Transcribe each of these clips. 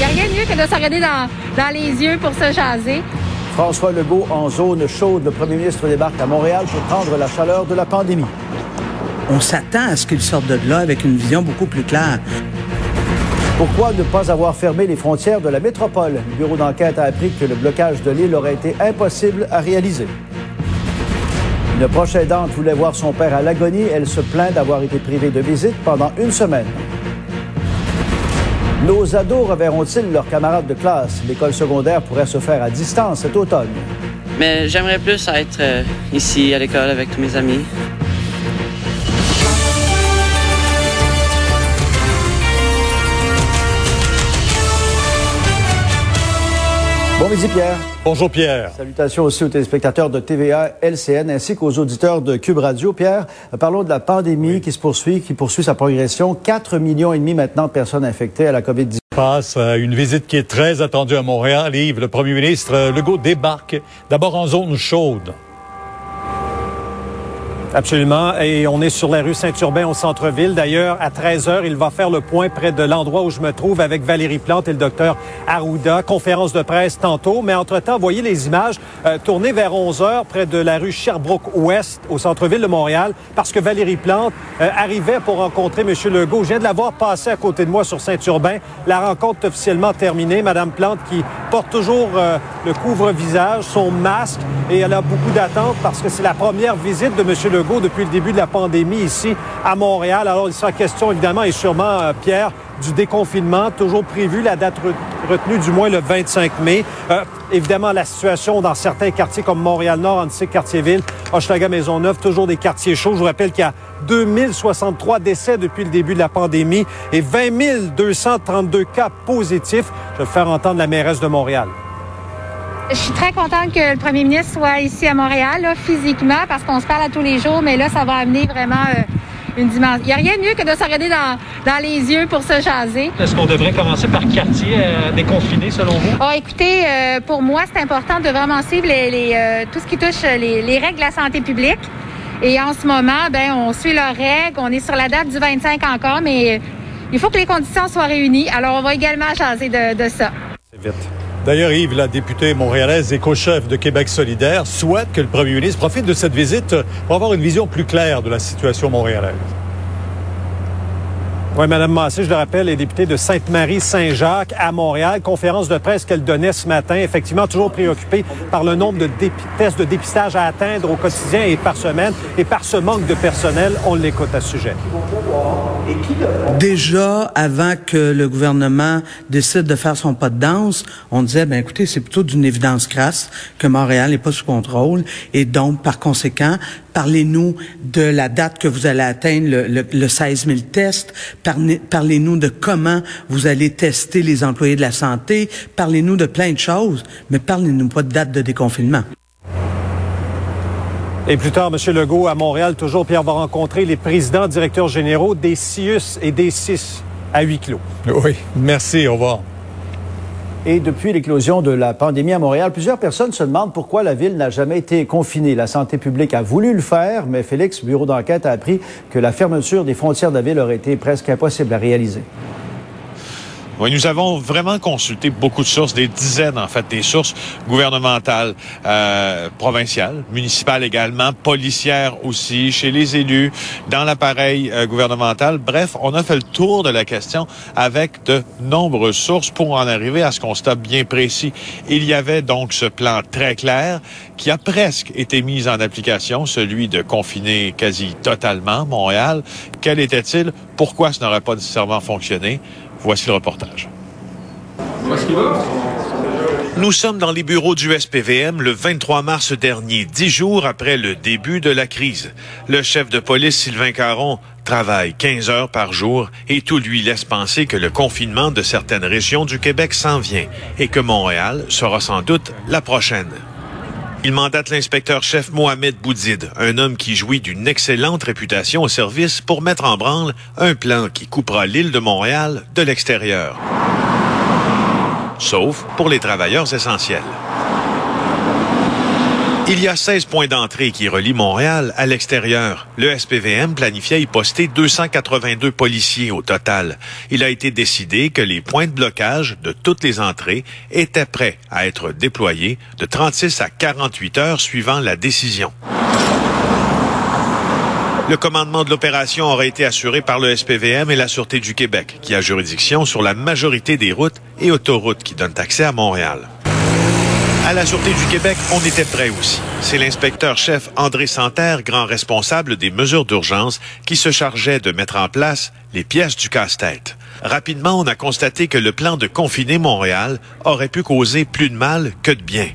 Il n'y a rien de mieux que de se regarder dans, dans les yeux pour se jaser. François Legault en zone chaude. Le premier ministre débarque à Montréal pour prendre la chaleur de la pandémie. On s'attend à ce qu'il sorte de là avec une vision beaucoup plus claire. Pourquoi ne pas avoir fermé les frontières de la métropole? Le bureau d'enquête a appris que le blocage de l'île aurait été impossible à réaliser. Une proche aidante voulait voir son père à l'agonie. Elle se plaint d'avoir été privée de visite pendant une semaine. Nos ados reverront-ils leurs camarades de classe? L'école secondaire pourrait se faire à distance cet automne. Mais j'aimerais plus être euh, ici à l'école avec tous mes amis. Bon midi, Pierre. Bonjour Pierre. Salutations aussi aux téléspectateurs de TVA, LCN ainsi qu'aux auditeurs de Cube Radio. Pierre, parlons de la pandémie qui se poursuit, qui poursuit sa progression. 4 millions et demi maintenant de personnes infectées à la COVID-19. Passe à une visite qui est très attendue à Montréal. Yves, le premier ministre euh, Legault débarque d'abord en zone chaude. Absolument. Et on est sur la rue Saint-Urbain au centre-ville. D'ailleurs, à 13 heures, il va faire le point près de l'endroit où je me trouve avec Valérie Plante et le docteur Arruda. Conférence de presse tantôt. Mais entre-temps, voyez les images euh, tournées vers 11 heures près de la rue Sherbrooke-Ouest au centre-ville de Montréal parce que Valérie Plante euh, arrivait pour rencontrer M. Legault. Je viens de la voir à côté de moi sur Saint-Urbain. La rencontre est officiellement terminée. Madame Plante qui porte toujours euh, le couvre-visage, son masque et elle a beaucoup d'attentes parce que c'est la première visite de M. Legault depuis le début de la pandémie ici à Montréal. Alors, il sera question évidemment et sûrement, euh, Pierre, du déconfinement, toujours prévu, la date re- retenue du moins le 25 mai. Euh, évidemment, la situation dans certains quartiers comme Montréal-Nord, Antique-Cartierville, Hochelaga, Maisonneuve, toujours des quartiers chauds. Je vous rappelle qu'il y a 2063 décès depuis le début de la pandémie et 20 232 cas positifs. Je vais faire entendre la mairesse de Montréal. Je suis très contente que le premier ministre soit ici à Montréal, là, physiquement, parce qu'on se parle à tous les jours, mais là, ça va amener vraiment euh, une dimension. Il n'y a rien de mieux que de se regarder dans, dans les yeux pour se jaser. Est-ce qu'on devrait commencer par quartier euh, déconfiné selon vous? Oh, écoutez, euh, pour moi, c'est important de vraiment suivre les, les, euh, tout ce qui touche les, les règles de la santé publique. Et en ce moment, ben, on suit leurs règles. On est sur la date du 25 encore, mais il faut que les conditions soient réunies. Alors, on va également jaser de, de ça. C'est vite. D'ailleurs, Yves, la députée montréalaise et co-chef de Québec solidaire, souhaite que le premier ministre profite de cette visite pour avoir une vision plus claire de la situation montréalaise. Oui, Mme Massé, je le rappelle, est députée de Sainte-Marie-Saint-Jacques à Montréal. Conférence de presse qu'elle donnait ce matin. Effectivement, toujours préoccupée par le nombre de tests de dépistage à atteindre au quotidien et par semaine. Et par ce manque de personnel, on l'écoute à ce sujet. Déjà, avant que le gouvernement décide de faire son pas de danse, on disait, ben écoutez, c'est plutôt d'une évidence crasse que Montréal n'est pas sous contrôle. Et donc, par conséquent, parlez-nous de la date que vous allez atteindre le, le 16 000 tests. Parlez- Parlez-nous de comment vous allez tester les employés de la santé. Parlez-nous de plein de choses, mais parlez-nous pas de date de déconfinement. Et plus tard, M. Legault à Montréal, toujours, Pierre va rencontrer les présidents, directeurs généraux des CIUS et des CIS à huis clos. Oui, merci, au revoir. Et depuis l'éclosion de la pandémie à Montréal, plusieurs personnes se demandent pourquoi la ville n'a jamais été confinée. La santé publique a voulu le faire, mais Félix, bureau d'enquête, a appris que la fermeture des frontières de la ville aurait été presque impossible à réaliser. Oui, nous avons vraiment consulté beaucoup de sources, des dizaines en fait, des sources gouvernementales, euh, provinciales, municipales également, policières aussi, chez les élus, dans l'appareil euh, gouvernemental. Bref, on a fait le tour de la question avec de nombreuses sources pour en arriver à ce constat bien précis. Il y avait donc ce plan très clair qui a presque été mis en application, celui de confiner quasi totalement Montréal. Quel était-il? Pourquoi ce n'aurait pas nécessairement fonctionné? Voici le reportage. Nous sommes dans les bureaux du SPVM le 23 mars dernier, dix jours après le début de la crise. Le chef de police, Sylvain Caron, travaille 15 heures par jour et tout lui laisse penser que le confinement de certaines régions du Québec s'en vient et que Montréal sera sans doute la prochaine. Il mandate l'inspecteur-chef Mohamed Boudid, un homme qui jouit d'une excellente réputation au service pour mettre en branle un plan qui coupera l'île de Montréal de l'extérieur. Sauf pour les travailleurs essentiels. Il y a 16 points d'entrée qui relient Montréal à l'extérieur. Le SPVM planifiait y poster 282 policiers au total. Il a été décidé que les points de blocage de toutes les entrées étaient prêts à être déployés de 36 à 48 heures suivant la décision. Le commandement de l'opération aurait été assuré par le SPVM et la Sûreté du Québec, qui a juridiction sur la majorité des routes et autoroutes qui donnent accès à Montréal. À la Sûreté du Québec, on était prêt aussi. C'est l'inspecteur-chef André Santerre, grand responsable des mesures d'urgence, qui se chargeait de mettre en place les pièces du casse-tête. Rapidement, on a constaté que le plan de confiner Montréal aurait pu causer plus de mal que de bien.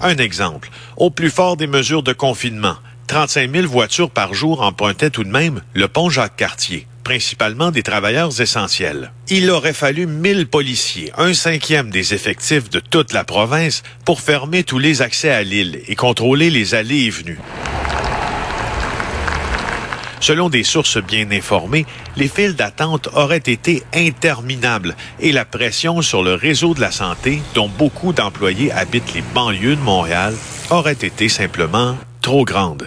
Un exemple. Au plus fort des mesures de confinement, 35 000 voitures par jour empruntaient tout de même le pont Jacques-Cartier principalement des travailleurs essentiels. Il aurait fallu 1000 policiers, un cinquième des effectifs de toute la province, pour fermer tous les accès à l'île et contrôler les allées et venues. Selon des sources bien informées, les files d'attente auraient été interminables et la pression sur le réseau de la santé, dont beaucoup d'employés habitent les banlieues de Montréal, aurait été simplement trop grande.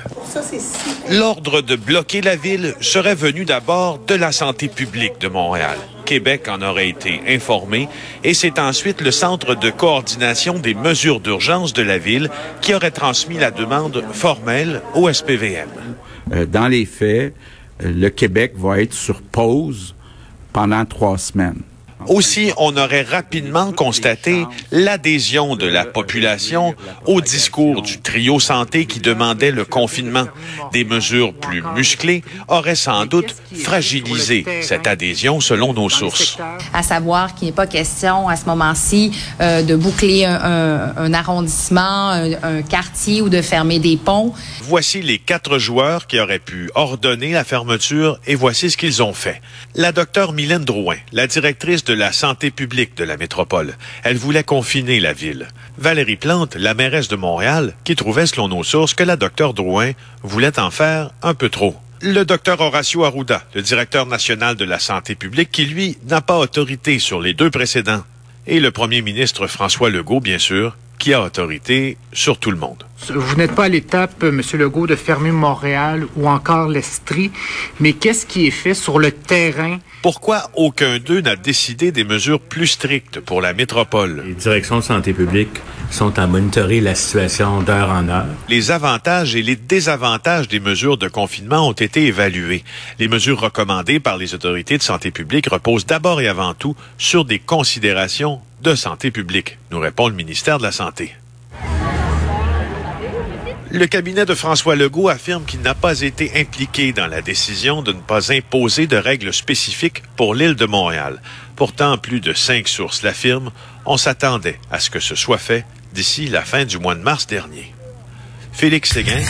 L'ordre de bloquer la ville serait venu d'abord de la santé publique de Montréal. Québec en aurait été informé et c'est ensuite le Centre de coordination des mesures d'urgence de la ville qui aurait transmis la demande formelle au SPVM. Euh, dans les faits, euh, le Québec va être sur pause pendant trois semaines. Aussi, on aurait rapidement constaté l'adhésion de la population au discours du trio santé qui demandait le confinement. Des mesures plus musclées auraient sans doute fragilisé cette adhésion selon nos sources. À savoir qu'il n'est pas question à ce moment-ci euh, de boucler un, arrondissement, un quartier ou de fermer des ponts. Voici les quatre joueurs qui auraient pu ordonner la fermeture et voici ce qu'ils ont fait. La docteure Mylène Drouin, la directrice de la santé publique de la métropole. Elle voulait confiner la ville. Valérie Plante, la mairesse de Montréal, qui trouvait, selon nos sources, que la docteure Drouin voulait en faire un peu trop. Le docteur Horacio Arruda, le directeur national de la santé publique, qui, lui, n'a pas autorité sur les deux précédents. Et le premier ministre François Legault, bien sûr, qui a autorité sur tout le monde. Vous n'êtes pas à l'étape, M. Legault, de fermer Montréal ou encore l'Estrie, mais qu'est-ce qui est fait sur le terrain? Pourquoi aucun d'eux n'a décidé des mesures plus strictes pour la métropole? Les directions de santé publique sont à monitorer la situation d'heure en heure. Les avantages et les désavantages des mesures de confinement ont été évalués. Les mesures recommandées par les autorités de santé publique reposent d'abord et avant tout sur des considérations de santé publique, nous répond le ministère de la Santé. Le cabinet de François Legault affirme qu'il n'a pas été impliqué dans la décision de ne pas imposer de règles spécifiques pour l'île de Montréal. Pourtant, plus de cinq sources l'affirment. On s'attendait à ce que ce soit fait d'ici la fin du mois de mars dernier. Félix Séguin,